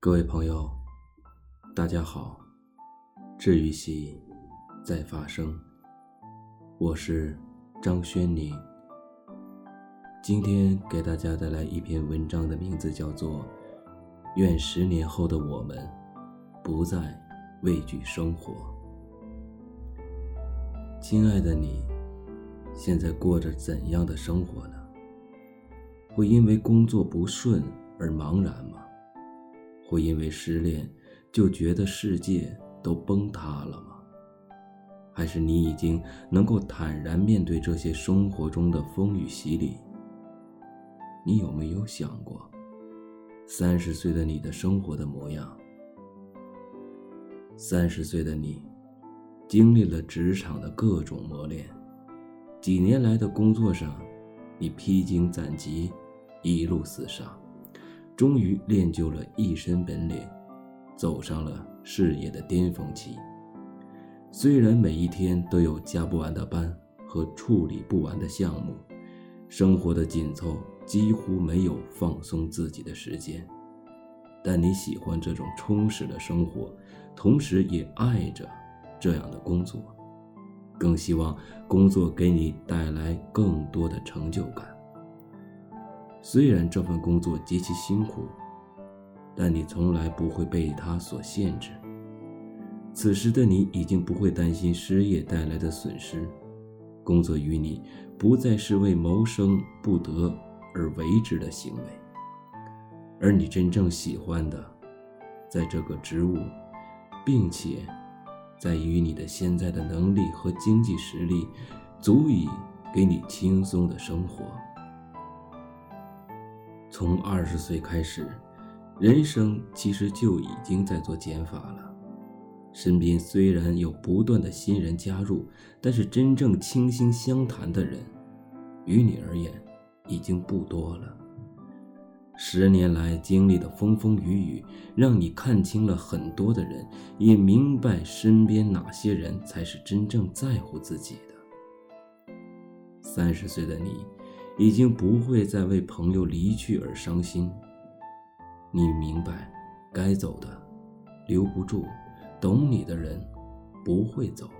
各位朋友，大家好。治愈系在发生，我是张轩宁。今天给大家带来一篇文章，的名字叫做《愿十年后的我们不再畏惧生活》。亲爱的你，现在过着怎样的生活呢？会因为工作不顺而茫然吗？会因为失恋就觉得世界都崩塌了吗？还是你已经能够坦然面对这些生活中的风雨洗礼？你有没有想过，三十岁的你的生活的模样？三十岁的你，经历了职场的各种磨练，几年来的工作上，你披荆斩棘。一路厮杀，终于练就了一身本领，走上了事业的巅峰期。虽然每一天都有加不完的班和处理不完的项目，生活的紧凑几乎没有放松自己的时间，但你喜欢这种充实的生活，同时也爱着这样的工作，更希望工作给你带来更多的成就感。虽然这份工作极其辛苦，但你从来不会被它所限制。此时的你已经不会担心失业带来的损失，工作于你不再是为谋生不得而为之的行为，而你真正喜欢的，在这个职务，并且在于你的现在的能力和经济实力，足以给你轻松的生活。从二十岁开始，人生其实就已经在做减法了。身边虽然有不断的新人加入，但是真正倾心相谈的人，于你而言已经不多了。十年来经历的风风雨雨，让你看清了很多的人，也明白身边哪些人才是真正在乎自己的。三十岁的你。已经不会再为朋友离去而伤心。你明白，该走的留不住，懂你的人不会走。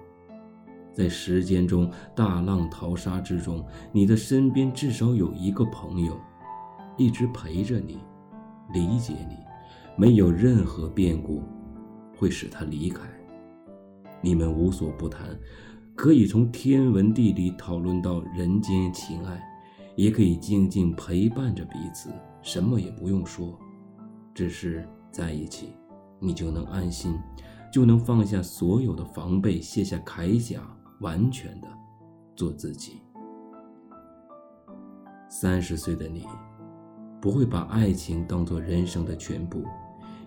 在时间中大浪淘沙之中，你的身边至少有一个朋友，一直陪着你，理解你，没有任何变故会使他离开。你们无所不谈，可以从天文地理讨论到人间情爱。也可以静静陪伴着彼此，什么也不用说，只是在一起，你就能安心，就能放下所有的防备，卸下铠甲，完全的做自己。三十岁的你，不会把爱情当做人生的全部，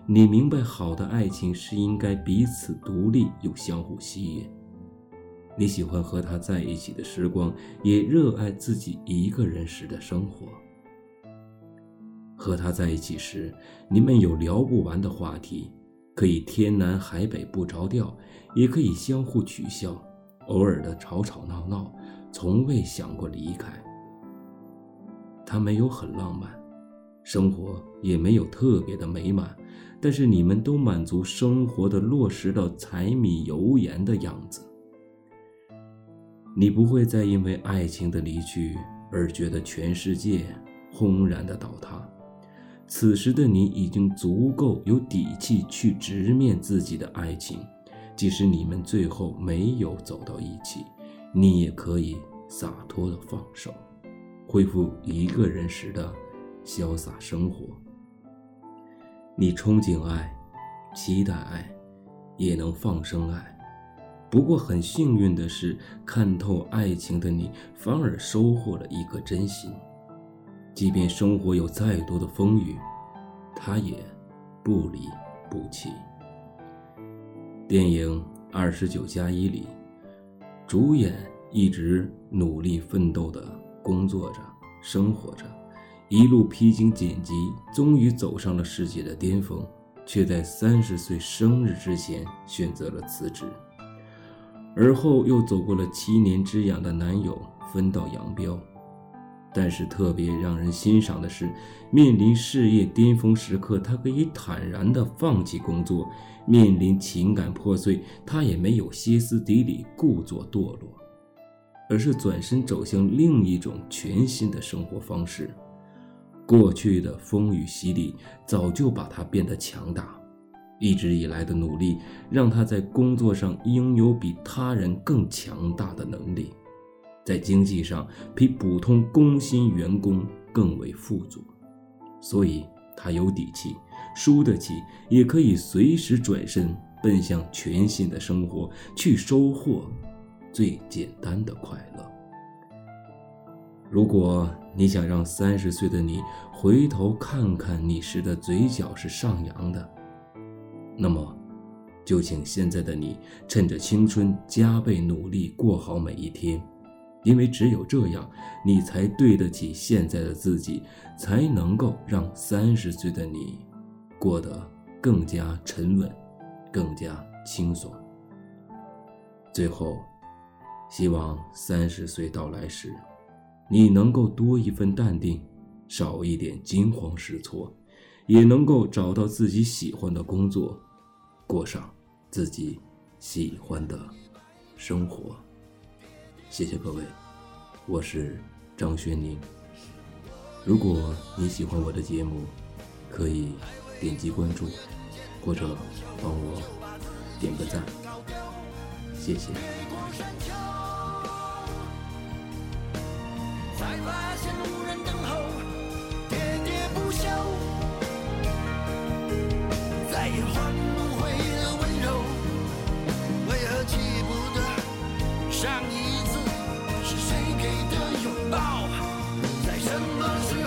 你明白，好的爱情是应该彼此独立又相互吸引。你喜欢和他在一起的时光，也热爱自己一个人时的生活。和他在一起时，你们有聊不完的话题，可以天南海北不着调，也可以相互取笑，偶尔的吵吵闹闹，从未想过离开。他没有很浪漫，生活也没有特别的美满，但是你们都满足生活的落实到柴米油盐的样子。你不会再因为爱情的离去而觉得全世界轰然的倒塌。此时的你已经足够有底气去直面自己的爱情，即使你们最后没有走到一起，你也可以洒脱的放手，恢复一个人时的潇洒生活。你憧憬爱，期待爱，也能放生爱。不过很幸运的是，看透爱情的你，反而收获了一颗真心。即便生活有再多的风雨，他也不离不弃。电影《二十九加一》里，主演一直努力奋斗的工作着、生活着，一路披荆斩棘，终于走上了世界的巅峰，却在三十岁生日之前选择了辞职。而后又走过了七年之痒的男友分道扬镳，但是特别让人欣赏的是，面临事业巅峰时刻，他可以坦然地放弃工作；面临情感破碎，他也没有歇斯底里、故作堕落，而是转身走向另一种全新的生活方式。过去的风雨洗礼早就把他变得强大，一直以来的努力让他在工作上拥有比他人更强大的能力。在经济上比普通工薪员工更为富足，所以他有底气，输得起，也可以随时转身奔向全新的生活，去收获最简单的快乐。如果你想让三十岁的你回头看看你时的嘴角是上扬的，那么，就请现在的你趁着青春加倍努力过好每一天。因为只有这样，你才对得起现在的自己，才能够让三十岁的你过得更加沉稳，更加轻松。最后，希望三十岁到来时，你能够多一份淡定，少一点惊慌失措，也能够找到自己喜欢的工作，过上自己喜欢的生活。谢谢各位，我是张轩宁。如果你喜欢我的节目，可以点击关注，或者帮我点个赞，谢谢。才发现无人等候，喋喋不休。Somos